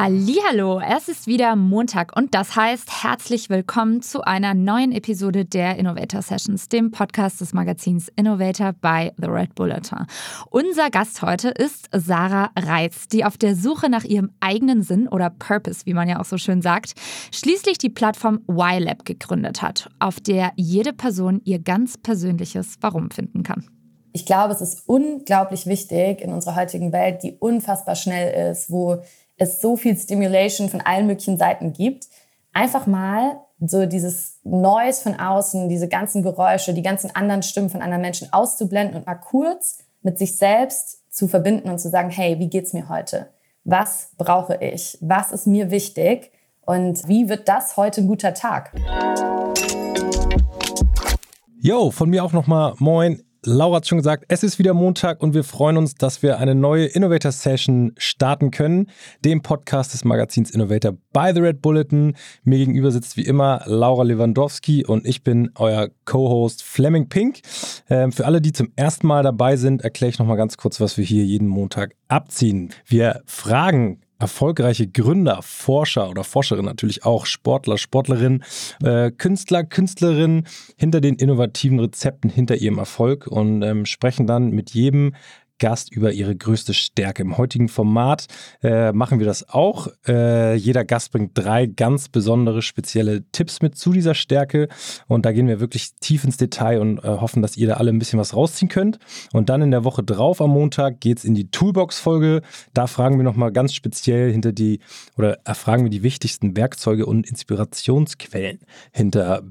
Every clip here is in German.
Hallo, es ist wieder Montag und das heißt herzlich willkommen zu einer neuen Episode der Innovator Sessions, dem Podcast des Magazins Innovator bei The Red Bulletin. Unser Gast heute ist Sarah Reitz, die auf der Suche nach ihrem eigenen Sinn oder Purpose, wie man ja auch so schön sagt, schließlich die Plattform YLab gegründet hat, auf der jede Person ihr ganz persönliches Warum finden kann. Ich glaube, es ist unglaublich wichtig in unserer heutigen Welt, die unfassbar schnell ist, wo es so viel Stimulation von allen möglichen Seiten gibt, einfach mal so dieses Noise von außen, diese ganzen Geräusche, die ganzen anderen Stimmen von anderen Menschen auszublenden und mal kurz mit sich selbst zu verbinden und zu sagen, hey, wie geht's mir heute? Was brauche ich? Was ist mir wichtig? Und wie wird das heute ein guter Tag? Yo, von mir auch nochmal Moin. Laura hat schon gesagt, es ist wieder Montag und wir freuen uns, dass wir eine neue Innovator Session starten können, dem Podcast des Magazins Innovator by The Red Bulletin. Mir gegenüber sitzt wie immer Laura Lewandowski und ich bin euer Co-Host Fleming Pink. Ähm, für alle, die zum ersten Mal dabei sind, erkläre ich nochmal ganz kurz, was wir hier jeden Montag abziehen. Wir fragen erfolgreiche Gründer, Forscher oder Forscherin natürlich auch, Sportler, Sportlerin, äh, Künstler, Künstlerinnen hinter den innovativen Rezepten, hinter ihrem Erfolg und ähm, sprechen dann mit jedem Gast über ihre größte Stärke. Im heutigen Format äh, machen wir das auch. Äh, jeder Gast bringt drei ganz besondere, spezielle Tipps mit zu dieser Stärke. Und da gehen wir wirklich tief ins Detail und äh, hoffen, dass ihr da alle ein bisschen was rausziehen könnt. Und dann in der Woche drauf am Montag geht es in die Toolbox-Folge. Da fragen wir nochmal ganz speziell hinter die oder erfragen wir die wichtigsten Werkzeuge und Inspirationsquellen hinter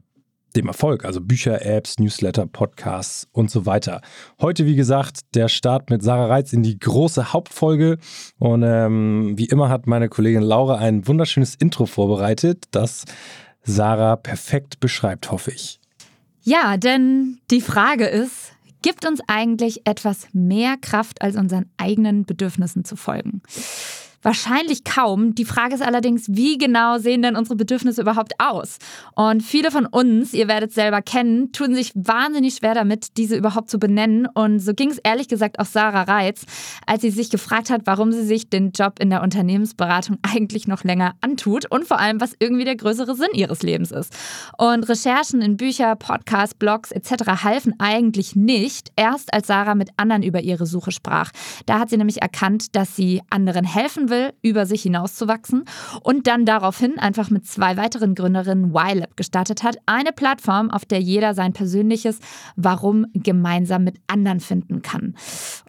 dem Erfolg, also Bücher, Apps, Newsletter, Podcasts und so weiter. Heute, wie gesagt, der Start mit Sarah Reitz in die große Hauptfolge. Und ähm, wie immer hat meine Kollegin Laura ein wunderschönes Intro vorbereitet, das Sarah perfekt beschreibt, hoffe ich. Ja, denn die Frage ist, gibt uns eigentlich etwas mehr Kraft, als unseren eigenen Bedürfnissen zu folgen? Wahrscheinlich kaum. Die Frage ist allerdings, wie genau sehen denn unsere Bedürfnisse überhaupt aus? Und viele von uns, ihr werdet es selber kennen, tun sich wahnsinnig schwer damit, diese überhaupt zu benennen. Und so ging es ehrlich gesagt auch Sarah Reitz, als sie sich gefragt hat, warum sie sich den Job in der Unternehmensberatung eigentlich noch länger antut und vor allem, was irgendwie der größere Sinn ihres Lebens ist. Und Recherchen in Bücher, Podcasts, Blogs etc. halfen eigentlich nicht, erst als Sarah mit anderen über ihre Suche sprach. Da hat sie nämlich erkannt, dass sie anderen helfen will will, über sich hinauszuwachsen und dann daraufhin einfach mit zwei weiteren Gründerinnen YLab gestartet hat. Eine Plattform, auf der jeder sein persönliches Warum gemeinsam mit anderen finden kann.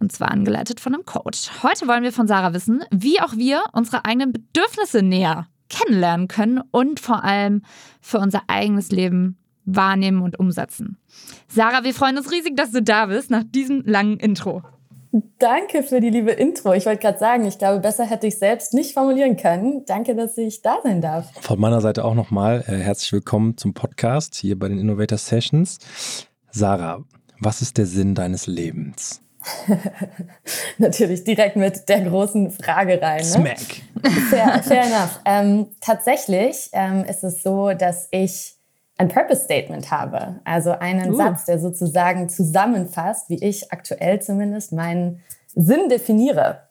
Und zwar angeleitet von einem Coach. Heute wollen wir von Sarah wissen, wie auch wir unsere eigenen Bedürfnisse näher kennenlernen können und vor allem für unser eigenes Leben wahrnehmen und umsetzen. Sarah, wir freuen uns riesig, dass du da bist nach diesem langen Intro. Danke für die liebe Intro. Ich wollte gerade sagen, ich glaube, besser hätte ich selbst nicht formulieren können. Danke, dass ich da sein darf. Von meiner Seite auch nochmal äh, herzlich willkommen zum Podcast hier bei den Innovator Sessions. Sarah, was ist der Sinn deines Lebens? Natürlich direkt mit der großen Frage rein. Ne? Smack. Fair, fair enough. Ähm, tatsächlich ähm, ist es so, dass ich ein Purpose Statement habe. Also einen uh. Satz, der sozusagen zusammenfasst, wie ich aktuell zumindest meinen Sinn definiere.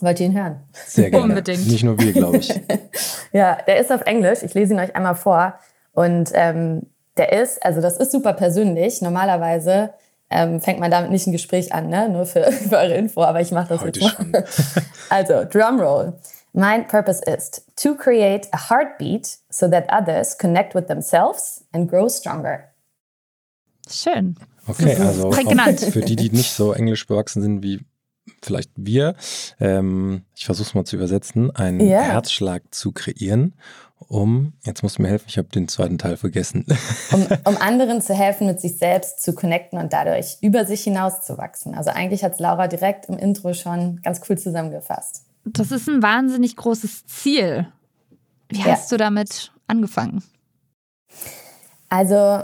Wollt ihr ihn hören? Sehr gerne. Unbedingt. Nicht nur wir, glaube ich. ja, der ist auf Englisch. Ich lese ihn euch einmal vor. Und ähm, der ist, also das ist super persönlich. Normalerweise ähm, fängt man damit nicht ein Gespräch an, ne? nur für, für eure Info, aber ich mache das Heute jetzt mal. also, Drumroll. Mein Purpose ist to create a heartbeat so that others connect with themselves and grow stronger. Schön. Okay, also für die, die nicht so englisch bewachsen sind wie vielleicht wir, ähm, ich versuche es mal zu übersetzen, einen yeah. Herzschlag zu kreieren, um, jetzt musst du mir helfen, ich habe den zweiten Teil vergessen. Um, um, anderen zu helfen, mit sich selbst zu connecten und dadurch über sich hinaus zu wachsen. Also eigentlich hat es Laura direkt im Intro schon ganz cool zusammengefasst. Das ist ein wahnsinnig großes Ziel. Wie ja. hast du damit angefangen? Also,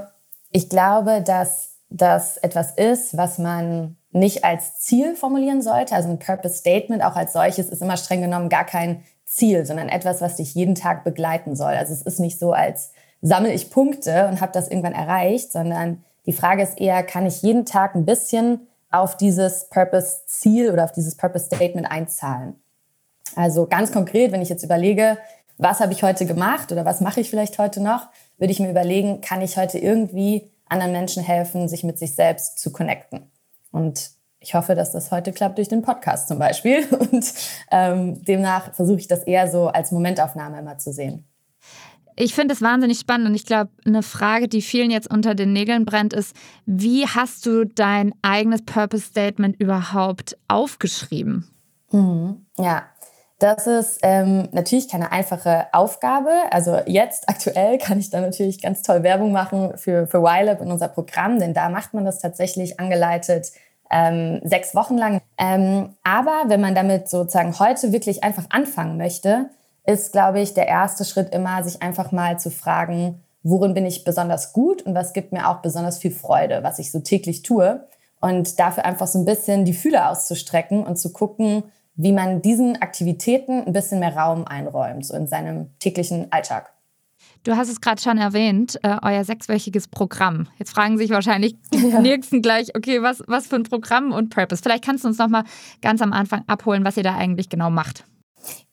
ich glaube, dass das etwas ist, was man nicht als Ziel formulieren sollte. Also ein Purpose Statement auch als solches ist immer streng genommen gar kein Ziel, sondern etwas, was dich jeden Tag begleiten soll. Also es ist nicht so, als sammle ich Punkte und habe das irgendwann erreicht, sondern die Frage ist eher, kann ich jeden Tag ein bisschen auf dieses Purpose-Ziel oder auf dieses Purpose-Statement einzahlen? Also ganz konkret, wenn ich jetzt überlege, was habe ich heute gemacht oder was mache ich vielleicht heute noch, würde ich mir überlegen, kann ich heute irgendwie anderen Menschen helfen, sich mit sich selbst zu connecten. Und ich hoffe, dass das heute klappt durch den Podcast zum Beispiel. Und ähm, demnach versuche ich das eher so als Momentaufnahme immer zu sehen. Ich finde es wahnsinnig spannend und ich glaube, eine Frage, die vielen jetzt unter den Nägeln brennt, ist, wie hast du dein eigenes Purpose Statement überhaupt aufgeschrieben? Mhm. Ja, das ist ähm, natürlich keine einfache Aufgabe. Also jetzt aktuell kann ich da natürlich ganz toll Werbung machen für, für YLab in unser Programm, denn da macht man das tatsächlich angeleitet ähm, sechs Wochen lang. Ähm, aber wenn man damit sozusagen heute wirklich einfach anfangen möchte, ist, glaube ich, der erste Schritt immer, sich einfach mal zu fragen, worin bin ich besonders gut und was gibt mir auch besonders viel Freude, was ich so täglich tue. Und dafür einfach so ein bisschen die Fühler auszustrecken und zu gucken, wie man diesen Aktivitäten ein bisschen mehr Raum einräumt, so in seinem täglichen Alltag. Du hast es gerade schon erwähnt, äh, euer sechswöchiges Programm. Jetzt fragen sich wahrscheinlich die ja. Nächsten gleich, okay, was, was für ein Programm und Purpose? Vielleicht kannst du uns noch mal ganz am Anfang abholen, was ihr da eigentlich genau macht.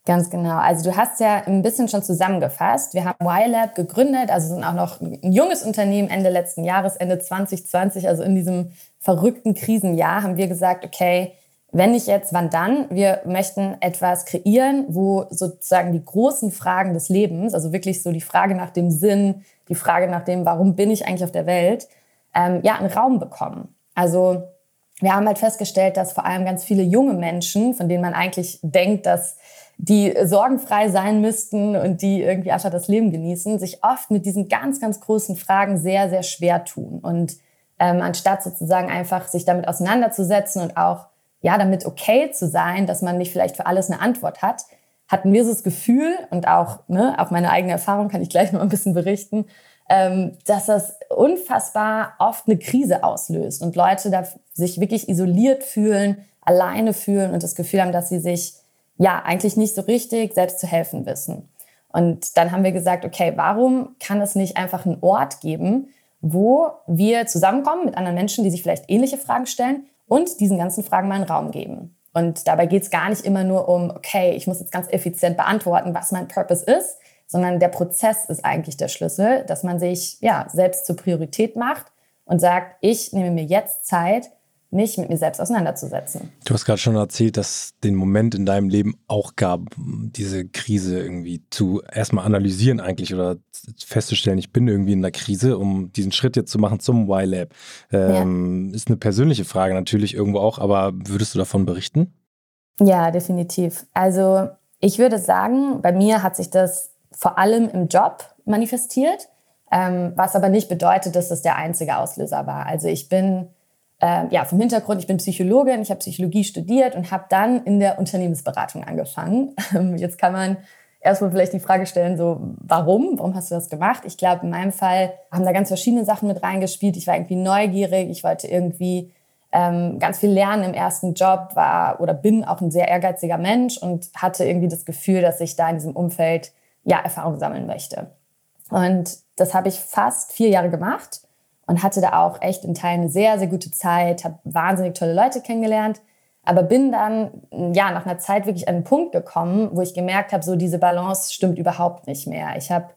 Ganz genau. Also du hast ja ein bisschen schon zusammengefasst. Wir haben YLab gegründet, also sind auch noch ein junges Unternehmen Ende letzten Jahres, Ende 2020, also in diesem verrückten Krisenjahr haben wir gesagt, okay, wenn nicht jetzt, wann dann? Wir möchten etwas kreieren, wo sozusagen die großen Fragen des Lebens, also wirklich so die Frage nach dem Sinn, die Frage nach dem, warum bin ich eigentlich auf der Welt, ähm, ja, einen Raum bekommen. Also wir haben halt festgestellt, dass vor allem ganz viele junge Menschen, von denen man eigentlich denkt, dass die sorgenfrei sein müssten und die irgendwie einfach das Leben genießen, sich oft mit diesen ganz, ganz großen Fragen sehr, sehr schwer tun. Und ähm, anstatt sozusagen einfach sich damit auseinanderzusetzen und auch ja, damit okay zu sein, dass man nicht vielleicht für alles eine Antwort hat, hatten wir so das Gefühl und auch, ne, auch meine eigene Erfahrung kann ich gleich noch ein bisschen berichten, ähm, dass das unfassbar oft eine Krise auslöst und Leute da sich wirklich isoliert fühlen, alleine fühlen und das Gefühl haben, dass sie sich ja eigentlich nicht so richtig selbst zu helfen wissen. Und dann haben wir gesagt, okay, warum kann es nicht einfach einen Ort geben, wo wir zusammenkommen mit anderen Menschen, die sich vielleicht ähnliche Fragen stellen und diesen ganzen Fragen mal einen Raum geben. Und dabei geht es gar nicht immer nur um, okay, ich muss jetzt ganz effizient beantworten, was mein Purpose ist, sondern der Prozess ist eigentlich der Schlüssel, dass man sich ja selbst zur Priorität macht und sagt, ich nehme mir jetzt Zeit, mich mit mir selbst auseinanderzusetzen. Du hast gerade schon erzählt, dass den Moment in deinem Leben auch gab, diese Krise irgendwie zu erstmal analysieren eigentlich oder festzustellen, ich bin irgendwie in einer Krise, um diesen Schritt jetzt zu machen zum Y-Lab. Ähm, ja. Ist eine persönliche Frage natürlich irgendwo auch, aber würdest du davon berichten? Ja, definitiv. Also ich würde sagen, bei mir hat sich das vor allem im Job manifestiert, ähm, was aber nicht bedeutet, dass das der einzige Auslöser war. Also ich bin äh, ja, vom Hintergrund, ich bin Psychologin, ich habe Psychologie studiert und habe dann in der Unternehmensberatung angefangen. Ähm, jetzt kann man erstmal vielleicht die Frage stellen, so, warum? Warum hast du das gemacht? Ich glaube, in meinem Fall haben da ganz verschiedene Sachen mit reingespielt. Ich war irgendwie neugierig, ich wollte irgendwie ähm, ganz viel lernen im ersten Job, war oder bin auch ein sehr ehrgeiziger Mensch und hatte irgendwie das Gefühl, dass ich da in diesem Umfeld ja Erfahrung sammeln möchte. Und das habe ich fast vier Jahre gemacht und hatte da auch echt in Teilen eine sehr, sehr gute Zeit, habe wahnsinnig tolle Leute kennengelernt, aber bin dann ja nach einer Zeit wirklich an einen Punkt gekommen, wo ich gemerkt habe, so diese Balance stimmt überhaupt nicht mehr. Ich habe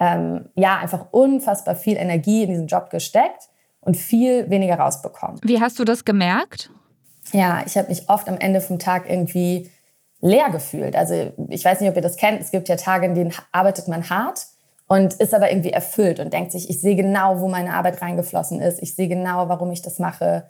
ähm, ja einfach unfassbar viel Energie in diesen Job gesteckt und viel weniger rausbekommen. Wie hast du das gemerkt? Ja, ich habe mich oft am Ende vom Tag irgendwie leer gefühlt. Also ich weiß nicht, ob ihr das kennt. Es gibt ja Tage, in denen arbeitet man hart und ist aber irgendwie erfüllt und denkt sich, ich sehe genau, wo meine Arbeit reingeflossen ist, ich sehe genau, warum ich das mache.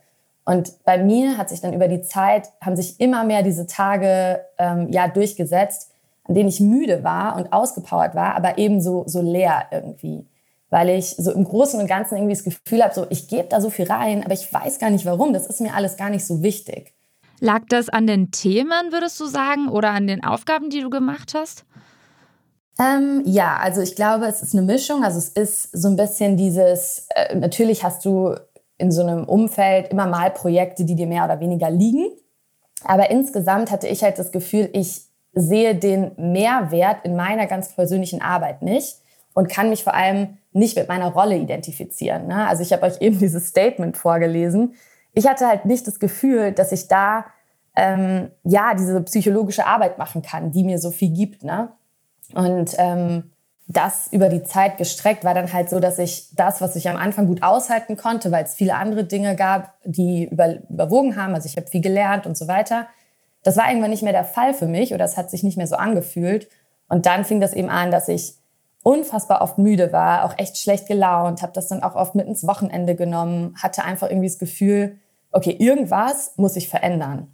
Und bei mir hat sich dann über die Zeit, haben sich immer mehr diese Tage ähm, ja durchgesetzt, an denen ich müde war und ausgepowert war, aber eben so, so leer irgendwie. Weil ich so im Großen und Ganzen irgendwie das Gefühl habe, so ich gebe da so viel rein, aber ich weiß gar nicht warum. Das ist mir alles gar nicht so wichtig. Lag das an den Themen, würdest du sagen, oder an den Aufgaben, die du gemacht hast? Ähm, ja, also ich glaube, es ist eine Mischung. Also es ist so ein bisschen dieses, äh, natürlich hast du in so einem Umfeld immer mal Projekte, die dir mehr oder weniger liegen. Aber insgesamt hatte ich halt das Gefühl, ich sehe den Mehrwert in meiner ganz persönlichen Arbeit nicht und kann mich vor allem nicht mit meiner Rolle identifizieren. Ne? Also ich habe euch eben dieses Statement vorgelesen. Ich hatte halt nicht das Gefühl, dass ich da ähm, ja, diese psychologische Arbeit machen kann, die mir so viel gibt. Ne? Und ähm, das über die Zeit gestreckt war dann halt so, dass ich das, was ich am Anfang gut aushalten konnte, weil es viele andere Dinge gab, die über, überwogen haben, also ich habe viel gelernt und so weiter, das war irgendwann nicht mehr der Fall für mich oder es hat sich nicht mehr so angefühlt. Und dann fing das eben an, dass ich unfassbar oft müde war, auch echt schlecht gelaunt, habe das dann auch oft mit ins Wochenende genommen, hatte einfach irgendwie das Gefühl, okay, irgendwas muss ich verändern.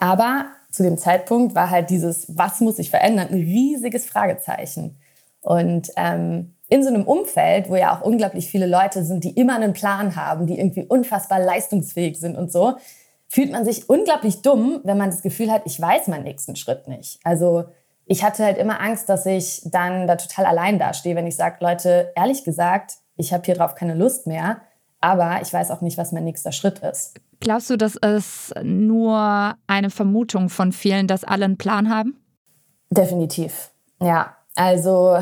Aber zu dem Zeitpunkt war halt dieses, was muss ich verändern, ein riesiges Fragezeichen. Und ähm, in so einem Umfeld, wo ja auch unglaublich viele Leute sind, die immer einen Plan haben, die irgendwie unfassbar leistungsfähig sind und so, fühlt man sich unglaublich dumm, wenn man das Gefühl hat, ich weiß meinen nächsten Schritt nicht. Also ich hatte halt immer Angst, dass ich dann da total allein dastehe, wenn ich sage, Leute, ehrlich gesagt, ich habe hier drauf keine Lust mehr, aber ich weiß auch nicht, was mein nächster Schritt ist. Glaubst du, das ist nur eine Vermutung von vielen, dass alle einen Plan haben? Definitiv, ja. Also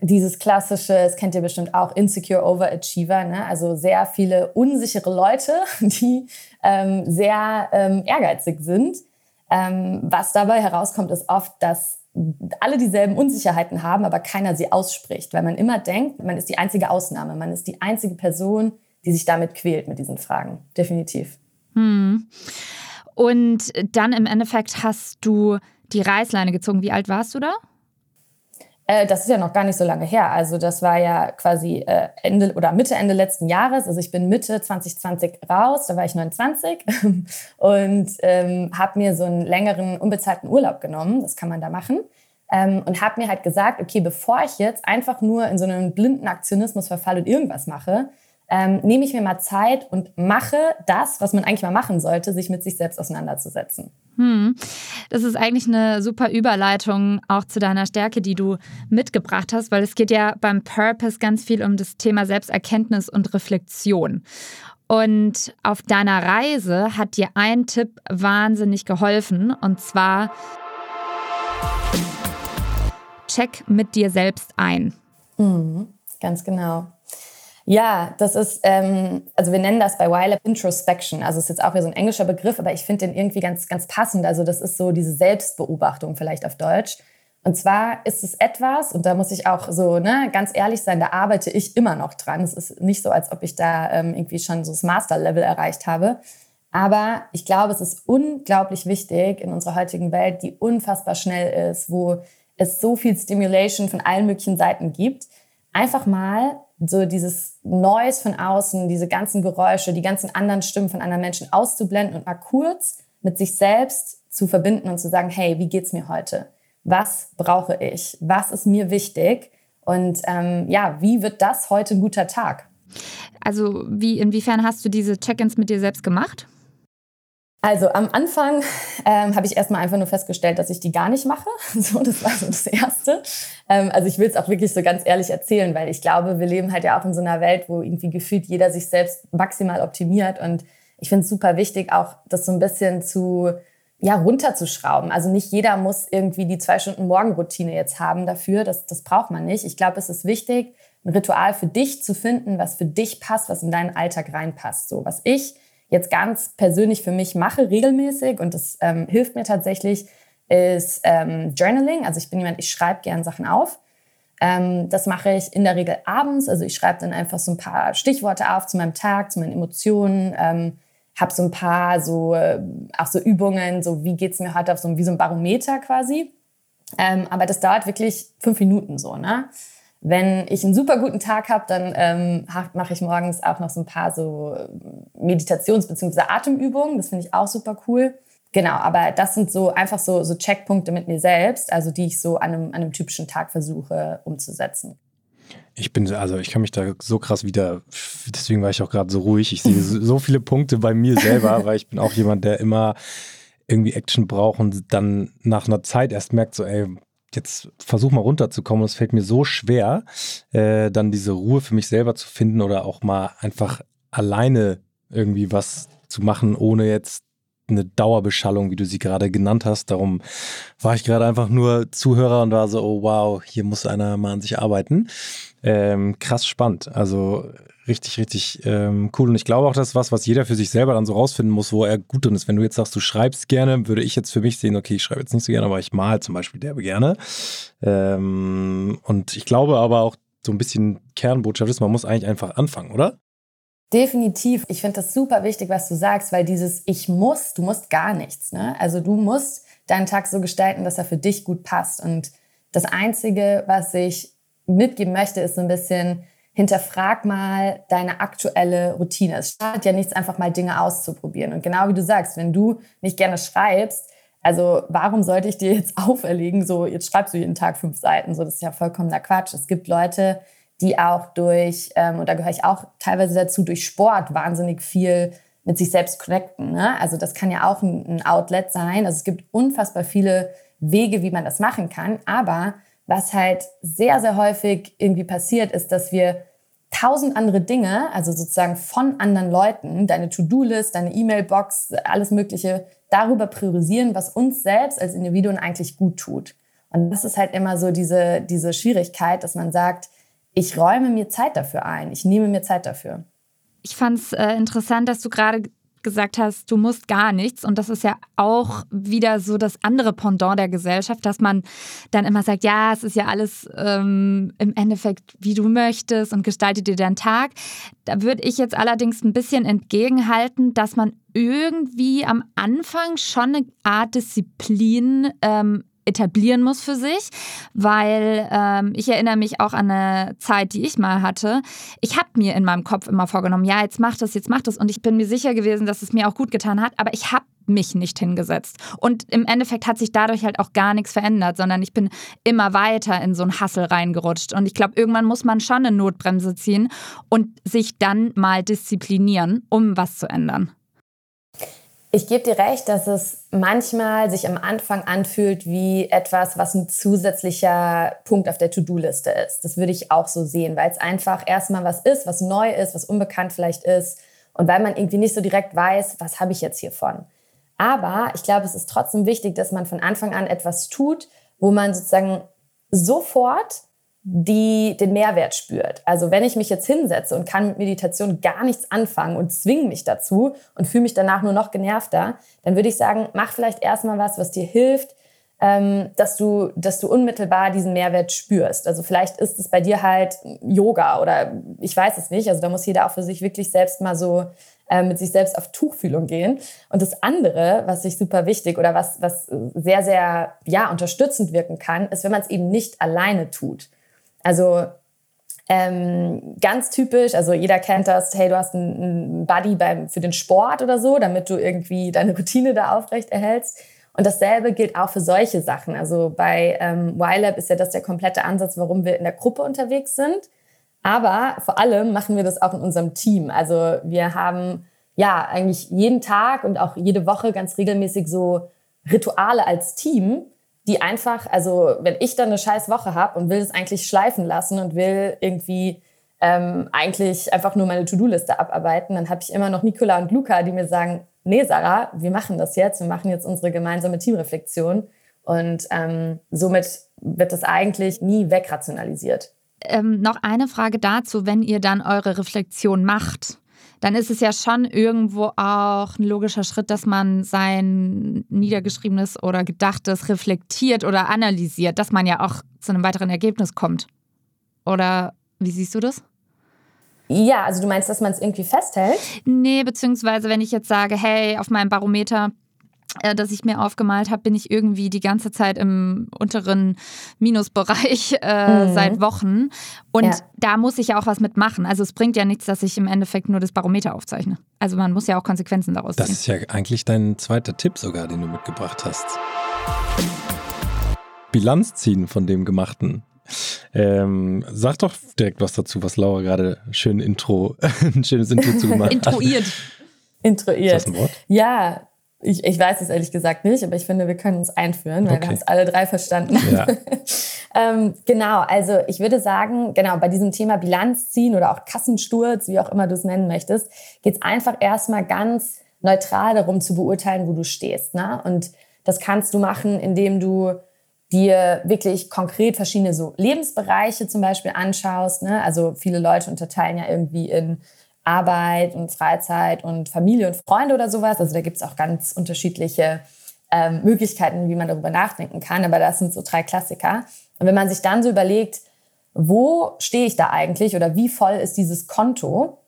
dieses klassische, das kennt ihr bestimmt auch, Insecure Overachiever, ne? also sehr viele unsichere Leute, die ähm, sehr ähm, ehrgeizig sind. Ähm, was dabei herauskommt, ist oft, dass alle dieselben Unsicherheiten haben, aber keiner sie ausspricht, weil man immer denkt, man ist die einzige Ausnahme, man ist die einzige Person, die sich damit quält mit diesen Fragen. Definitiv. Hm. Und dann im Endeffekt hast du die Reißleine gezogen. Wie alt warst du da? Äh, das ist ja noch gar nicht so lange her. Also das war ja quasi äh, Ende oder Mitte, Ende letzten Jahres. Also ich bin Mitte 2020 raus, da war ich 29 und ähm, habe mir so einen längeren unbezahlten Urlaub genommen. Das kann man da machen. Ähm, und habe mir halt gesagt, okay, bevor ich jetzt einfach nur in so einen blinden Aktionismus verfalle und irgendwas mache, ähm, nehme ich mir mal Zeit und mache das, was man eigentlich mal machen sollte, sich mit sich selbst auseinanderzusetzen. Hm. Das ist eigentlich eine super Überleitung auch zu deiner Stärke, die du mitgebracht hast, weil es geht ja beim Purpose ganz viel um das Thema Selbsterkenntnis und Reflexion. Und auf deiner Reise hat dir ein Tipp wahnsinnig geholfen, und zwar check mit dir selbst ein. Mhm, ganz genau. Ja, das ist, ähm, also wir nennen das bei YLab Introspection. Also ist jetzt auch wieder so ein englischer Begriff, aber ich finde den irgendwie ganz, ganz passend. Also das ist so diese Selbstbeobachtung vielleicht auf Deutsch. Und zwar ist es etwas, und da muss ich auch so ne, ganz ehrlich sein, da arbeite ich immer noch dran. Es ist nicht so, als ob ich da ähm, irgendwie schon so das Master-Level erreicht habe. Aber ich glaube, es ist unglaublich wichtig in unserer heutigen Welt, die unfassbar schnell ist, wo es so viel Stimulation von allen möglichen Seiten gibt, einfach mal so dieses Noise von außen, diese ganzen Geräusche, die ganzen anderen Stimmen von anderen Menschen auszublenden und mal kurz mit sich selbst zu verbinden und zu sagen, hey, wie geht's mir heute? Was brauche ich? Was ist mir wichtig? Und ähm, ja, wie wird das heute ein guter Tag? Also, wie, inwiefern hast du diese Check-ins mit dir selbst gemacht? Also am Anfang ähm, habe ich erstmal einfach nur festgestellt, dass ich die gar nicht mache. So, das war so das Erste. Ähm, also ich will es auch wirklich so ganz ehrlich erzählen, weil ich glaube, wir leben halt ja auch in so einer Welt, wo irgendwie gefühlt jeder sich selbst maximal optimiert. Und ich finde es super wichtig, auch das so ein bisschen zu ja, runterzuschrauben. Also nicht jeder muss irgendwie die zwei Stunden Morgenroutine jetzt haben dafür. Das, das braucht man nicht. Ich glaube, es ist wichtig, ein Ritual für dich zu finden, was für dich passt, was in deinen Alltag reinpasst. So, was ich jetzt ganz persönlich für mich mache, regelmäßig, und das ähm, hilft mir tatsächlich, ist ähm, Journaling. Also ich bin jemand, ich schreibe gern Sachen auf. Ähm, das mache ich in der Regel abends. Also ich schreibe dann einfach so ein paar Stichworte auf zu meinem Tag, zu meinen Emotionen. Ähm, habe so ein paar so äh, auch so Übungen, so wie geht's mir heute auf so wie so ein Barometer quasi. Ähm, aber das dauert wirklich fünf Minuten so, ne? Wenn ich einen super guten Tag habe, dann ähm, mache ich morgens auch noch so ein paar so Meditations- bzw. Atemübungen. Das finde ich auch super cool. Genau, aber das sind so einfach so, so Checkpunkte mit mir selbst, also die ich so an einem, an einem typischen Tag versuche umzusetzen. Ich bin, also ich kann mich da so krass wieder, deswegen war ich auch gerade so ruhig. Ich sehe so viele Punkte bei mir selber, weil ich bin auch jemand, der immer irgendwie Action braucht und dann nach einer Zeit erst merkt, so, ey, jetzt versuch mal runterzukommen. Es fällt mir so schwer, äh, dann diese Ruhe für mich selber zu finden oder auch mal einfach alleine irgendwie was zu machen, ohne jetzt eine Dauerbeschallung, wie du sie gerade genannt hast. Darum war ich gerade einfach nur Zuhörer und war so, oh wow, hier muss einer mal an sich arbeiten. Ähm, krass spannend. Also richtig, richtig ähm, cool. Und ich glaube auch, das ist was, was jeder für sich selber dann so rausfinden muss, wo er gut drin ist. Wenn du jetzt sagst, du schreibst gerne, würde ich jetzt für mich sehen, okay, ich schreibe jetzt nicht so gerne, aber ich mal zum Beispiel derbe gerne. Ähm, und ich glaube aber auch, so ein bisschen Kernbotschaft ist, man muss eigentlich einfach anfangen, oder? Definitiv. Ich finde das super wichtig, was du sagst, weil dieses Ich muss, du musst gar nichts. Ne? Also du musst deinen Tag so gestalten, dass er für dich gut passt. Und das Einzige, was ich mitgeben möchte, ist so ein bisschen, hinterfrag mal deine aktuelle Routine. Es schadet ja nichts, einfach mal Dinge auszuprobieren. Und genau wie du sagst, wenn du nicht gerne schreibst, also warum sollte ich dir jetzt auferlegen, so jetzt schreibst du jeden Tag fünf Seiten, so das ist ja vollkommener Quatsch. Es gibt Leute, die auch durch, ähm, und da gehöre ich auch teilweise dazu, durch Sport wahnsinnig viel mit sich selbst connecten. Ne? Also das kann ja auch ein, ein Outlet sein. Also es gibt unfassbar viele Wege, wie man das machen kann. Aber was halt sehr, sehr häufig irgendwie passiert, ist, dass wir tausend andere Dinge, also sozusagen von anderen Leuten, deine To-Do-List, deine E-Mail-Box, alles Mögliche, darüber priorisieren, was uns selbst als Individuen eigentlich gut tut. Und das ist halt immer so diese, diese Schwierigkeit, dass man sagt, ich räume mir Zeit dafür ein, ich nehme mir Zeit dafür. Ich fand es äh, interessant, dass du gerade gesagt hast, du musst gar nichts. Und das ist ja auch wieder so das andere Pendant der Gesellschaft, dass man dann immer sagt, ja, es ist ja alles ähm, im Endeffekt, wie du möchtest und gestalte dir deinen Tag. Da würde ich jetzt allerdings ein bisschen entgegenhalten, dass man irgendwie am Anfang schon eine Art Disziplin ähm, etablieren muss für sich, weil ähm, ich erinnere mich auch an eine Zeit, die ich mal hatte. Ich habe mir in meinem Kopf immer vorgenommen, ja, jetzt mach das, jetzt mach das und ich bin mir sicher gewesen, dass es mir auch gut getan hat, aber ich habe mich nicht hingesetzt. Und im Endeffekt hat sich dadurch halt auch gar nichts verändert, sondern ich bin immer weiter in so einen Hassel reingerutscht. Und ich glaube, irgendwann muss man schon eine Notbremse ziehen und sich dann mal disziplinieren, um was zu ändern. Ich gebe dir recht, dass es manchmal sich am Anfang anfühlt wie etwas, was ein zusätzlicher Punkt auf der To-Do-Liste ist. Das würde ich auch so sehen, weil es einfach erstmal was ist, was neu ist, was unbekannt vielleicht ist und weil man irgendwie nicht so direkt weiß, was habe ich jetzt hiervon. Aber ich glaube, es ist trotzdem wichtig, dass man von Anfang an etwas tut, wo man sozusagen sofort die den Mehrwert spürt. Also wenn ich mich jetzt hinsetze und kann mit Meditation gar nichts anfangen und zwinge mich dazu und fühle mich danach nur noch genervter, dann würde ich sagen, mach vielleicht erstmal was, was dir hilft, ähm, dass, du, dass du unmittelbar diesen Mehrwert spürst. Also vielleicht ist es bei dir halt Yoga oder ich weiß es nicht. Also da muss jeder auch für sich wirklich selbst mal so äh, mit sich selbst auf Tuchfühlung gehen. Und das andere, was ich super wichtig oder was, was sehr, sehr ja, unterstützend wirken kann, ist, wenn man es eben nicht alleine tut. Also ähm, ganz typisch, also jeder kennt das, hey, du hast einen Buddy beim, für den Sport oder so, damit du irgendwie deine Routine da aufrecht erhältst. Und dasselbe gilt auch für solche Sachen. Also bei ähm, YLab ist ja das der komplette Ansatz, warum wir in der Gruppe unterwegs sind. Aber vor allem machen wir das auch in unserem Team. Also wir haben ja eigentlich jeden Tag und auch jede Woche ganz regelmäßig so Rituale als Team, die einfach, also wenn ich dann eine scheiß Woche habe und will es eigentlich schleifen lassen und will irgendwie ähm, eigentlich einfach nur meine To-Do-Liste abarbeiten, dann habe ich immer noch Nicola und Luca, die mir sagen, nee Sarah, wir machen das jetzt, wir machen jetzt unsere gemeinsame Teamreflexion. Und ähm, somit wird das eigentlich nie wegrationalisiert. Ähm, noch eine Frage dazu, wenn ihr dann eure Reflexion macht dann ist es ja schon irgendwo auch ein logischer Schritt, dass man sein Niedergeschriebenes oder Gedachtes reflektiert oder analysiert, dass man ja auch zu einem weiteren Ergebnis kommt. Oder wie siehst du das? Ja, also du meinst, dass man es irgendwie festhält? Nee, beziehungsweise wenn ich jetzt sage, hey, auf meinem Barometer äh, das ich mir aufgemalt habe, bin ich irgendwie die ganze Zeit im unteren Minusbereich äh, mhm. seit Wochen. Und ja. da muss ich ja auch was mitmachen. Also es bringt ja nichts, dass ich im Endeffekt nur das Barometer aufzeichne. Also man muss ja auch Konsequenzen daraus ziehen. Das ist ja eigentlich dein zweiter Tipp sogar, den du mitgebracht hast. Bilanz ziehen von dem Gemachten. Ähm, sag doch direkt was dazu, was Laura gerade schön Intro, ein schönes Intro zugemacht hat. Introiert. Introiert. Ist das ein Wort? Ja, ich, ich weiß es ehrlich gesagt nicht, aber ich finde, wir können uns einführen, weil okay. wir haben es alle drei verstanden. Ja. ähm, genau, also ich würde sagen, genau, bei diesem Thema Bilanz ziehen oder auch Kassensturz, wie auch immer du es nennen möchtest, geht es einfach erstmal ganz neutral darum zu beurteilen, wo du stehst. Ne? Und das kannst du machen, indem du dir wirklich konkret verschiedene so Lebensbereiche zum Beispiel anschaust. Ne? Also viele Leute unterteilen ja irgendwie in Arbeit und Freizeit und Familie und Freunde oder sowas. Also da gibt es auch ganz unterschiedliche ähm, Möglichkeiten, wie man darüber nachdenken kann. Aber das sind so drei Klassiker. Und wenn man sich dann so überlegt, wo stehe ich da eigentlich oder wie voll ist dieses Konto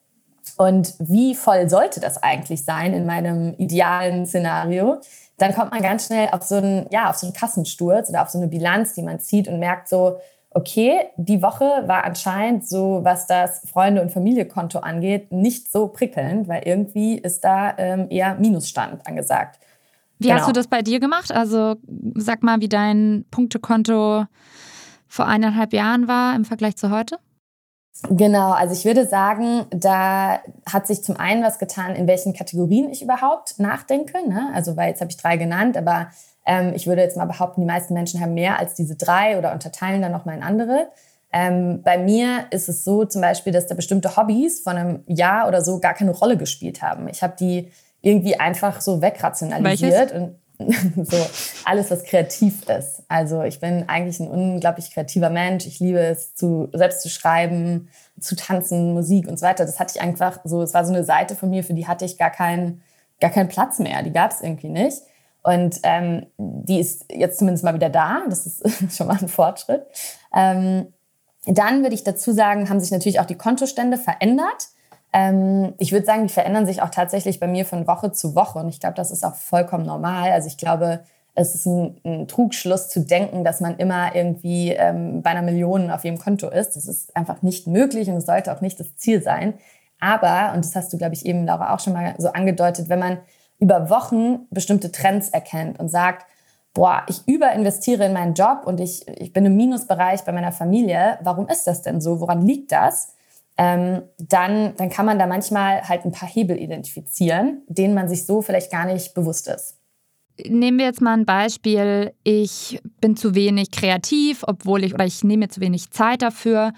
und wie voll sollte das eigentlich sein in meinem idealen Szenario, dann kommt man ganz schnell auf so einen, ja, auf so einen Kassensturz oder auf so eine Bilanz, die man zieht und merkt so, okay, die Woche war anscheinend so, was das Freunde- und Familienkonto angeht, nicht so prickelnd, weil irgendwie ist da ähm, eher Minusstand angesagt. Wie genau. hast du das bei dir gemacht? Also sag mal, wie dein Punktekonto vor eineinhalb Jahren war im Vergleich zu heute? Genau, also ich würde sagen, da hat sich zum einen was getan, in welchen Kategorien ich überhaupt nachdenke. Ne? Also, weil jetzt habe ich drei genannt, aber ähm, ich würde jetzt mal behaupten, die meisten Menschen haben mehr als diese drei oder unterteilen dann nochmal in andere. Ähm, bei mir ist es so zum Beispiel, dass da bestimmte Hobbys von einem Jahr oder so gar keine Rolle gespielt haben. Ich habe die irgendwie einfach so wegrationalisiert. Welches? Und so alles, was kreativ ist. Also ich bin eigentlich ein unglaublich kreativer Mensch. Ich liebe es, zu, selbst zu schreiben, zu tanzen, Musik und so weiter. Das hatte ich einfach so, es war so eine Seite von mir, für die hatte ich gar keinen, gar keinen Platz mehr. Die gab es irgendwie nicht. Und ähm, die ist jetzt zumindest mal wieder da. Das ist schon mal ein Fortschritt. Ähm, dann würde ich dazu sagen, haben sich natürlich auch die Kontostände verändert. Ähm, ich würde sagen, die verändern sich auch tatsächlich bei mir von Woche zu Woche. Und ich glaube, das ist auch vollkommen normal. Also ich glaube, es ist ein, ein Trugschluss zu denken, dass man immer irgendwie ähm, bei einer Million auf jedem Konto ist. Das ist einfach nicht möglich und es sollte auch nicht das Ziel sein. Aber, und das hast du, glaube ich, eben, Laura, auch schon mal so angedeutet, wenn man über Wochen bestimmte Trends erkennt und sagt, boah, ich überinvestiere in meinen Job und ich, ich bin im Minusbereich bei meiner Familie, warum ist das denn so? Woran liegt das? ähm, dann, dann kann man da manchmal halt ein paar Hebel identifizieren, denen man sich so vielleicht gar nicht bewusst ist. Nehmen wir jetzt mal ein Beispiel. Ich bin zu wenig kreativ, obwohl ich, oder ich nehme mir zu wenig Zeit dafür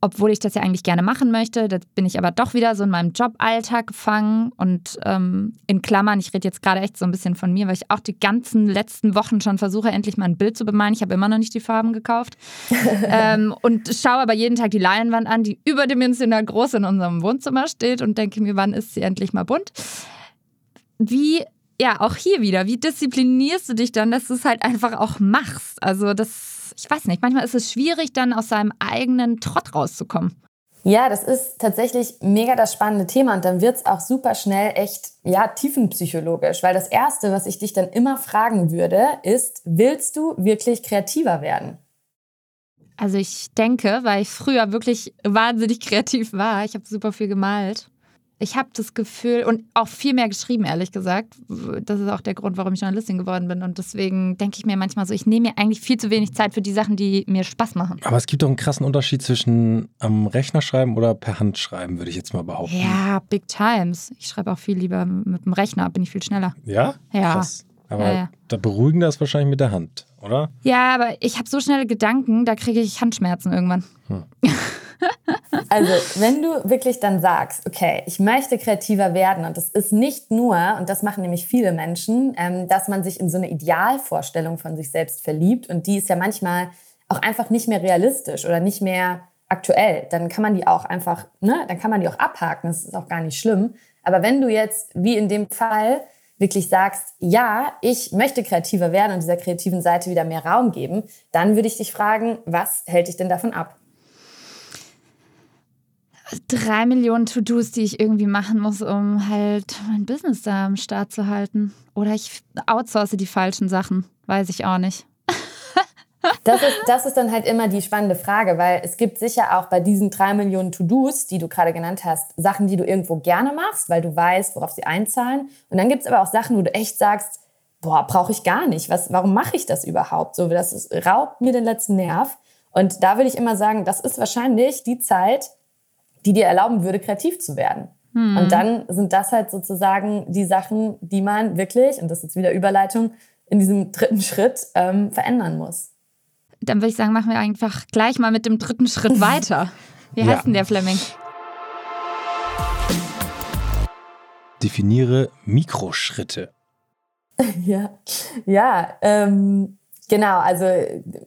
obwohl ich das ja eigentlich gerne machen möchte. Da bin ich aber doch wieder so in meinem Joballtag gefangen und ähm, in Klammern, ich rede jetzt gerade echt so ein bisschen von mir, weil ich auch die ganzen letzten Wochen schon versuche, endlich mal ein Bild zu bemalen. Ich habe immer noch nicht die Farben gekauft ähm, und schaue aber jeden Tag die Leinwand an, die überdimensional groß in unserem Wohnzimmer steht und denke mir, wann ist sie endlich mal bunt? Wie ja, auch hier wieder, wie disziplinierst du dich dann, dass du es halt einfach auch machst? Also das ich weiß nicht, manchmal ist es schwierig, dann aus seinem eigenen Trott rauszukommen. Ja, das ist tatsächlich mega das spannende Thema und dann wird es auch super schnell echt, ja, tiefenpsychologisch, weil das Erste, was ich dich dann immer fragen würde, ist, willst du wirklich kreativer werden? Also ich denke, weil ich früher wirklich wahnsinnig kreativ war, ich habe super viel gemalt ich habe das Gefühl und auch viel mehr geschrieben, ehrlich gesagt. Das ist auch der Grund, warum ich Journalistin geworden bin. Und deswegen denke ich mir manchmal so, ich nehme mir eigentlich viel zu wenig Zeit für die Sachen, die mir Spaß machen. Aber es gibt doch einen krassen Unterschied zwischen am Rechner schreiben oder per Hand schreiben, würde ich jetzt mal behaupten. Ja, big times. Ich schreibe auch viel lieber mit dem Rechner, bin ich viel schneller. Ja? Ja. Krass. Aber ja, ja. da beruhigen das wahrscheinlich mit der Hand, oder? Ja, aber ich habe so schnelle Gedanken, da kriege ich Handschmerzen irgendwann. Hm. Also, wenn du wirklich dann sagst, okay, ich möchte kreativer werden und das ist nicht nur, und das machen nämlich viele Menschen, ähm, dass man sich in so eine Idealvorstellung von sich selbst verliebt und die ist ja manchmal auch einfach nicht mehr realistisch oder nicht mehr aktuell, dann kann man die auch einfach, ne, dann kann man die auch abhaken, das ist auch gar nicht schlimm. Aber wenn du jetzt, wie in dem Fall, wirklich sagst, ja, ich möchte kreativer werden und dieser kreativen Seite wieder mehr Raum geben, dann würde ich dich fragen, was hält dich denn davon ab? drei Millionen To-Dos, die ich irgendwie machen muss, um halt mein Business da am Start zu halten. Oder ich outsource die falschen Sachen. Weiß ich auch nicht. Das ist, das ist dann halt immer die spannende Frage, weil es gibt sicher auch bei diesen drei Millionen To-Dos, die du gerade genannt hast, Sachen, die du irgendwo gerne machst, weil du weißt, worauf sie einzahlen. Und dann gibt es aber auch Sachen, wo du echt sagst, boah, brauche ich gar nicht. Was, warum mache ich das überhaupt? So, das ist, raubt mir den letzten Nerv. Und da würde ich immer sagen, das ist wahrscheinlich die Zeit, die dir erlauben würde, kreativ zu werden. Hm. Und dann sind das halt sozusagen die Sachen, die man wirklich, und das ist jetzt wieder Überleitung, in diesem dritten Schritt ähm, verändern muss. Dann würde ich sagen, machen wir einfach gleich mal mit dem dritten Schritt weiter. Wie ja. heißt denn der Fleming? Definiere Mikroschritte. ja, ja, ähm, genau. Also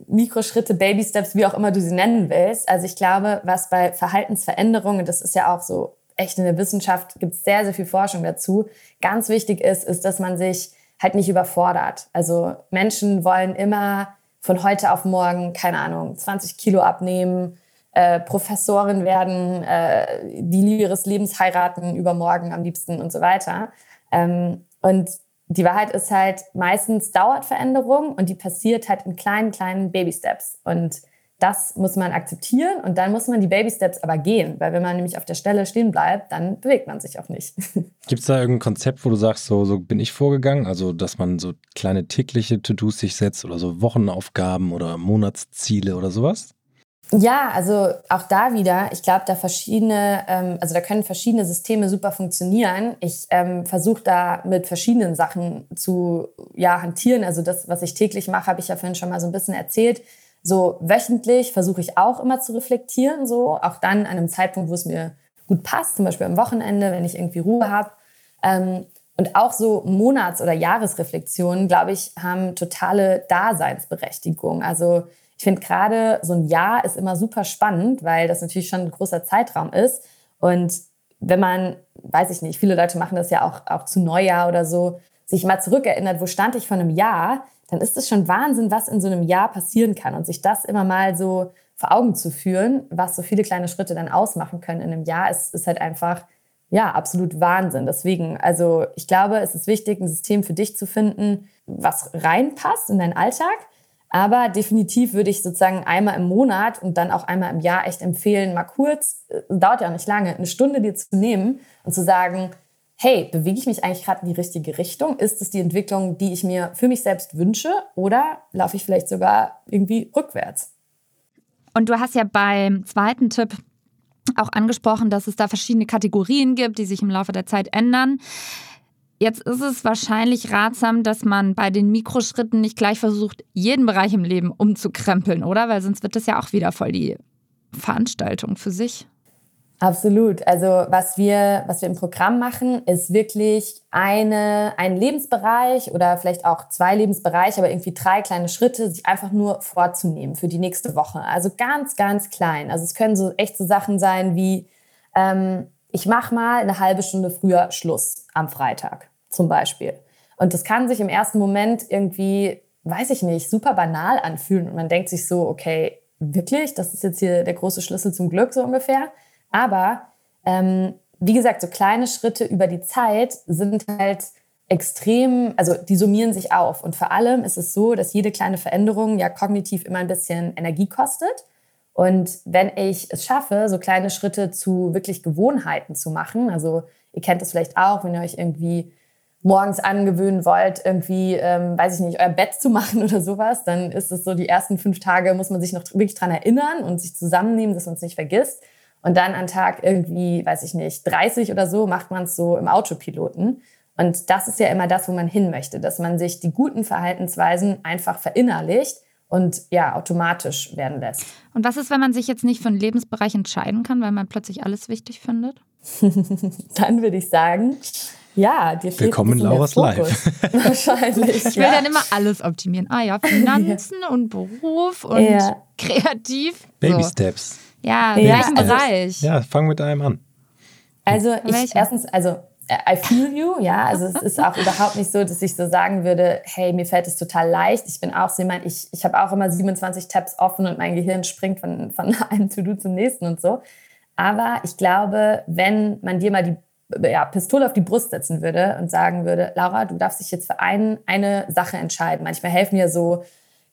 Mikroschritte, Baby Steps, wie auch immer du sie nennen willst. Also ich glaube, was bei Verhaltensveränderungen, das ist ja auch so echt in der Wissenschaft, gibt es sehr, sehr viel Forschung dazu. Ganz wichtig ist, ist, dass man sich halt nicht überfordert. Also Menschen wollen immer von heute auf morgen, keine Ahnung, 20 Kilo abnehmen, äh, Professorin werden, äh, die Liebe ihres Lebens heiraten, übermorgen am liebsten und so weiter. Ähm, und die Wahrheit ist halt, meistens dauert Veränderung und die passiert halt in kleinen, kleinen Baby-Steps. Und das muss man akzeptieren und dann muss man die Baby-Steps aber gehen, weil wenn man nämlich auf der Stelle stehen bleibt, dann bewegt man sich auch nicht. Gibt es da irgendein Konzept, wo du sagst, so, so bin ich vorgegangen? Also, dass man so kleine tägliche To-Dos sich setzt oder so Wochenaufgaben oder Monatsziele oder sowas? Ja, also auch da wieder, ich glaube, da verschiedene, ähm, also da können verschiedene Systeme super funktionieren. Ich ähm, versuche da mit verschiedenen Sachen zu ja, hantieren. Also das, was ich täglich mache, habe ich ja vorhin schon mal so ein bisschen erzählt. So wöchentlich versuche ich auch immer zu reflektieren, so auch dann an einem Zeitpunkt, wo es mir gut passt, zum Beispiel am Wochenende, wenn ich irgendwie Ruhe habe. Ähm, und auch so Monats- oder Jahresreflexionen, glaube ich, haben totale Daseinsberechtigung. Also ich finde gerade so ein Jahr ist immer super spannend, weil das natürlich schon ein großer Zeitraum ist. Und wenn man, weiß ich nicht, viele Leute machen das ja auch, auch zu Neujahr oder so, sich mal zurückerinnert, wo stand ich vor einem Jahr, dann ist es schon Wahnsinn, was in so einem Jahr passieren kann. Und sich das immer mal so vor Augen zu führen, was so viele kleine Schritte dann ausmachen können in einem Jahr, ist, ist halt einfach, ja, absolut Wahnsinn. Deswegen, also ich glaube, es ist wichtig, ein System für dich zu finden, was reinpasst in deinen Alltag. Aber definitiv würde ich sozusagen einmal im Monat und dann auch einmal im Jahr echt empfehlen, mal kurz, äh, dauert ja auch nicht lange, eine Stunde dir zu nehmen und zu sagen, hey, bewege ich mich eigentlich gerade in die richtige Richtung? Ist es die Entwicklung, die ich mir für mich selbst wünsche? Oder laufe ich vielleicht sogar irgendwie rückwärts? Und du hast ja beim zweiten Tipp auch angesprochen, dass es da verschiedene Kategorien gibt, die sich im Laufe der Zeit ändern. Jetzt ist es wahrscheinlich ratsam, dass man bei den Mikroschritten nicht gleich versucht, jeden Bereich im Leben umzukrempeln, oder? Weil sonst wird das ja auch wieder voll die Veranstaltung für sich. Absolut. Also was wir, was wir im Programm machen, ist wirklich eine, ein Lebensbereich oder vielleicht auch zwei Lebensbereiche, aber irgendwie drei kleine Schritte, sich einfach nur vorzunehmen für die nächste Woche. Also ganz, ganz klein. Also es können so echt so Sachen sein wie, ähm, ich mache mal eine halbe Stunde früher Schluss am Freitag zum Beispiel. Und das kann sich im ersten Moment irgendwie, weiß ich nicht, super banal anfühlen. Und man denkt sich so, okay, wirklich, das ist jetzt hier der große Schlüssel zum Glück so ungefähr. Aber ähm, wie gesagt, so kleine Schritte über die Zeit sind halt extrem, also die summieren sich auf. Und vor allem ist es so, dass jede kleine Veränderung ja kognitiv immer ein bisschen Energie kostet. Und wenn ich es schaffe, so kleine Schritte zu wirklich Gewohnheiten zu machen, also ihr kennt das vielleicht auch, wenn ihr euch irgendwie morgens angewöhnen wollt, irgendwie, ähm, weiß ich nicht, euer Bett zu machen oder sowas, dann ist es so, die ersten fünf Tage muss man sich noch wirklich dran erinnern und sich zusammennehmen, dass man es nicht vergisst. Und dann an Tag irgendwie, weiß ich nicht, 30 oder so, macht man es so im Autopiloten. Und das ist ja immer das, wo man hin möchte, dass man sich die guten Verhaltensweisen einfach verinnerlicht und ja, automatisch werden lässt. Und was ist, wenn man sich jetzt nicht für einen Lebensbereich entscheiden kann, weil man plötzlich alles wichtig findet? dann würde ich sagen, ja, dir fehlt Willkommen in Laura's Live. Wahrscheinlich. Ich will ja. dann immer alles optimieren. Ah ja, Finanzen ja. und Beruf und ja. kreativ. Baby so. Steps. Ja, in welchem Bereich? Ja, fang mit einem an. Also ich erstens, also I feel you, ja. Also es ist auch überhaupt nicht so, dass ich so sagen würde, hey, mir fällt es total leicht. Ich bin auch so jemand, ich, ich habe auch immer 27 Tabs offen und mein Gehirn springt von, von einem To-Do zum nächsten und so. Aber ich glaube, wenn man dir mal die ja, Pistole auf die Brust setzen würde und sagen würde, Laura, du darfst dich jetzt für ein, eine Sache entscheiden. Manchmal helfen ja so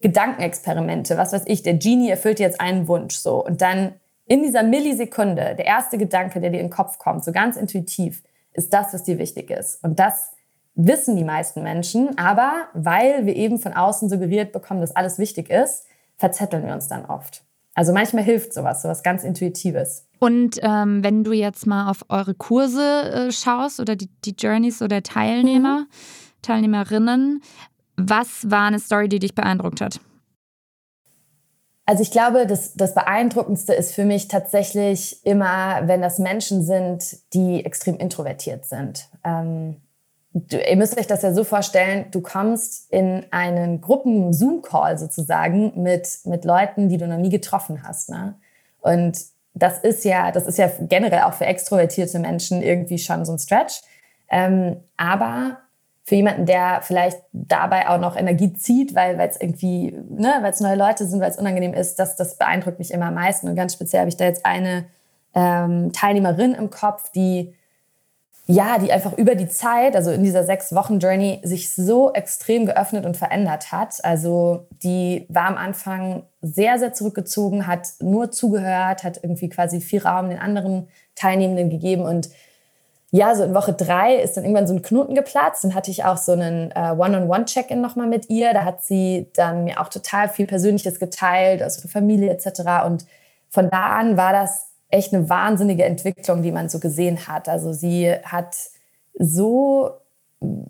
Gedankenexperimente, was weiß ich, der Genie erfüllt jetzt einen Wunsch so und dann in dieser Millisekunde, der erste Gedanke, der dir in den Kopf kommt, so ganz intuitiv, ist das, was dir wichtig ist. Und das wissen die meisten Menschen, aber weil wir eben von außen suggeriert bekommen, dass alles wichtig ist, verzetteln wir uns dann oft. Also manchmal hilft sowas, sowas ganz Intuitives. Und ähm, wenn du jetzt mal auf eure Kurse äh, schaust oder die, die Journeys oder Teilnehmer, mhm. Teilnehmerinnen, was war eine Story, die dich beeindruckt hat? Also ich glaube, das, das Beeindruckendste ist für mich tatsächlich immer, wenn das Menschen sind, die extrem introvertiert sind. Ähm, du, ihr müsst euch das ja so vorstellen, du kommst in einen Gruppen-Zoom-Call sozusagen mit, mit Leuten, die du noch nie getroffen hast. Ne? Und das ist ja, das ist ja generell auch für extrovertierte Menschen irgendwie schon so ein Stretch. Ähm, aber für jemanden, der vielleicht dabei auch noch Energie zieht, weil es irgendwie, ne, weil es neue Leute sind, weil es unangenehm ist, das, das beeindruckt mich immer am meisten. Und ganz speziell habe ich da jetzt eine ähm, Teilnehmerin im Kopf, die ja, die einfach über die Zeit, also in dieser sechs Wochen Journey, sich so extrem geöffnet und verändert hat. Also die war am Anfang sehr, sehr zurückgezogen, hat nur zugehört, hat irgendwie quasi viel Raum den anderen Teilnehmenden gegeben und ja, so in Woche drei ist dann irgendwann so ein Knoten geplatzt. Dann hatte ich auch so einen äh, One-on-One-Check-In nochmal mit ihr. Da hat sie dann mir auch total viel Persönliches geteilt, aus ihrer Familie etc. Und von da an war das echt eine wahnsinnige Entwicklung, die man so gesehen hat. Also sie hat so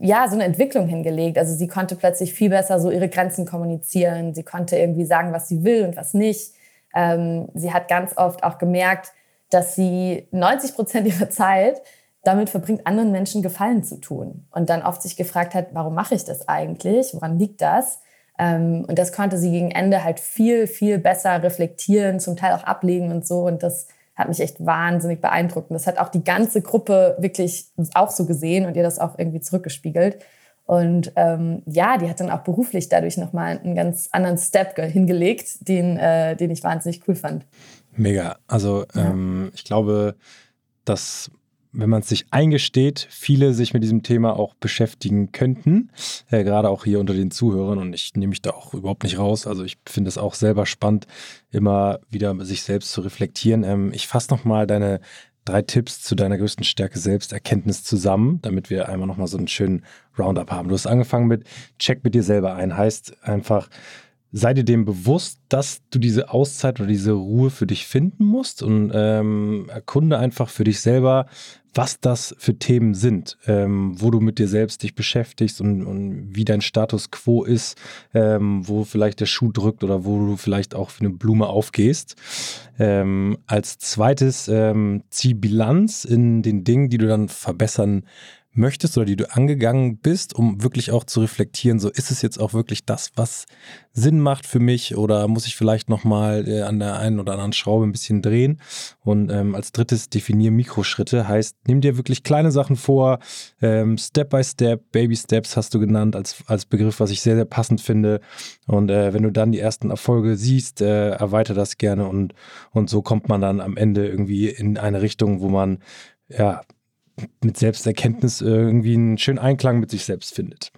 ja, so eine Entwicklung hingelegt. Also sie konnte plötzlich viel besser so ihre Grenzen kommunizieren. Sie konnte irgendwie sagen, was sie will und was nicht. Ähm, sie hat ganz oft auch gemerkt, dass sie 90 Prozent ihrer Zeit damit verbringt, anderen Menschen Gefallen zu tun. Und dann oft sich gefragt hat, warum mache ich das eigentlich? Woran liegt das? Ähm, und das konnte sie gegen Ende halt viel, viel besser reflektieren, zum Teil auch ablegen und so. Und das hat mich echt wahnsinnig beeindruckt. Und das hat auch die ganze Gruppe wirklich auch so gesehen und ihr das auch irgendwie zurückgespiegelt. Und ähm, ja, die hat dann auch beruflich dadurch nochmal einen ganz anderen Step hingelegt, den, äh, den ich wahnsinnig cool fand. Mega. Also ja. ähm, ich glaube, dass wenn man es sich eingesteht, viele sich mit diesem Thema auch beschäftigen könnten, äh, gerade auch hier unter den Zuhörern und ich nehme mich da auch überhaupt nicht raus. Also ich finde es auch selber spannend, immer wieder sich selbst zu reflektieren. Ähm, ich fasse nochmal deine drei Tipps zu deiner größten Stärke Selbsterkenntnis zusammen, damit wir einmal nochmal so einen schönen Roundup haben. Du hast angefangen mit Check mit dir selber ein, heißt einfach sei dir dem bewusst, dass du diese Auszeit oder diese Ruhe für dich finden musst und ähm, erkunde einfach für dich selber, was das für Themen sind, ähm, wo du mit dir selbst dich beschäftigst und, und wie dein Status quo ist, ähm, wo vielleicht der Schuh drückt oder wo du vielleicht auch für eine Blume aufgehst. Ähm, als zweites ähm, zieh Bilanz in den Dingen, die du dann verbessern möchtest oder die du angegangen bist, um wirklich auch zu reflektieren, so ist es jetzt auch wirklich das, was Sinn macht für mich oder muss ich vielleicht nochmal äh, an der einen oder anderen Schraube ein bisschen drehen? Und ähm, als drittes definier Mikroschritte, heißt, nimm dir wirklich kleine Sachen vor, ähm, Step by Step, Baby Steps hast du genannt als, als Begriff, was ich sehr, sehr passend finde. Und äh, wenn du dann die ersten Erfolge siehst, äh, erweiter das gerne und, und so kommt man dann am Ende irgendwie in eine Richtung, wo man ja mit Selbsterkenntnis irgendwie einen schönen Einklang mit sich selbst findet.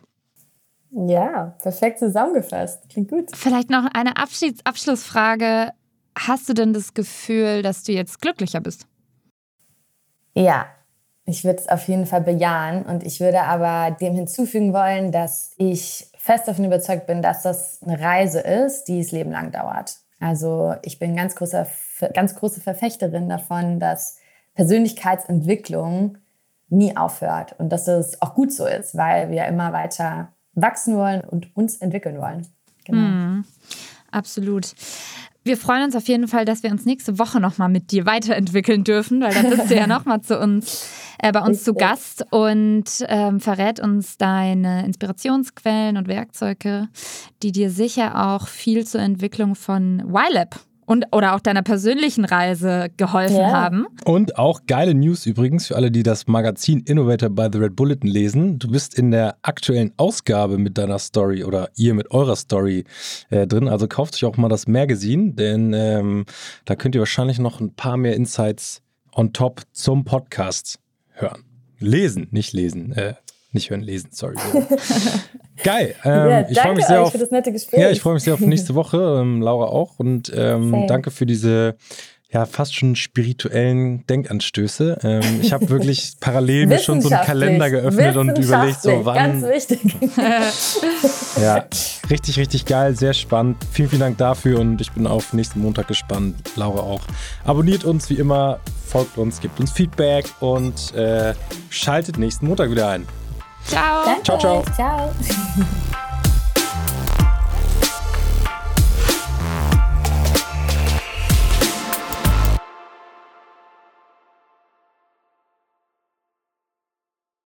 Ja, perfekt zusammengefasst. Klingt gut. Vielleicht noch eine Abschieds Abschlussfrage. Hast du denn das Gefühl, dass du jetzt glücklicher bist? Ja, ich würde es auf jeden Fall bejahen. Und ich würde aber dem hinzufügen wollen, dass ich fest davon überzeugt bin, dass das eine Reise ist, die das Leben lang dauert. Also ich bin ganz, großer, ganz große Verfechterin davon, dass Persönlichkeitsentwicklung nie aufhört und dass das auch gut so ist, weil wir immer weiter wachsen wollen und uns entwickeln wollen. Genau. Mm, absolut. Wir freuen uns auf jeden Fall, dass wir uns nächste Woche nochmal mit dir weiterentwickeln dürfen, weil dann bist du ja nochmal zu uns, äh, bei uns Richtig. zu Gast und ähm, verrät uns deine Inspirationsquellen und Werkzeuge, die dir sicher auch viel zur Entwicklung von YLab und oder auch deiner persönlichen Reise geholfen ja. haben. Und auch geile News übrigens für alle, die das Magazin Innovator by the Red Bulletin lesen. Du bist in der aktuellen Ausgabe mit deiner Story oder ihr mit eurer Story äh, drin. Also kauft euch auch mal das Magazin, denn ähm, da könnt ihr wahrscheinlich noch ein paar mehr Insights on top zum Podcast hören. Lesen, nicht lesen. Äh, nicht hören, lesen, sorry. Geil. Ähm, ja, ich freue mich sehr auf, für das nette Gespräch. Ja, ich freue mich sehr auf nächste Woche, ähm, Laura auch. Und ähm, danke für diese ja fast schon spirituellen Denkanstöße. Ähm, ich habe wirklich parallel mir schon so einen Kalender geöffnet und überlegt, so wann. Ganz wichtig. ja, richtig, richtig geil, sehr spannend. Vielen, vielen Dank dafür und ich bin auf nächsten Montag gespannt. Laura auch. Abonniert uns wie immer, folgt uns, gibt uns Feedback und äh, schaltet nächsten Montag wieder ein. Ciao. Danke. Ciao, ciao. Ciao.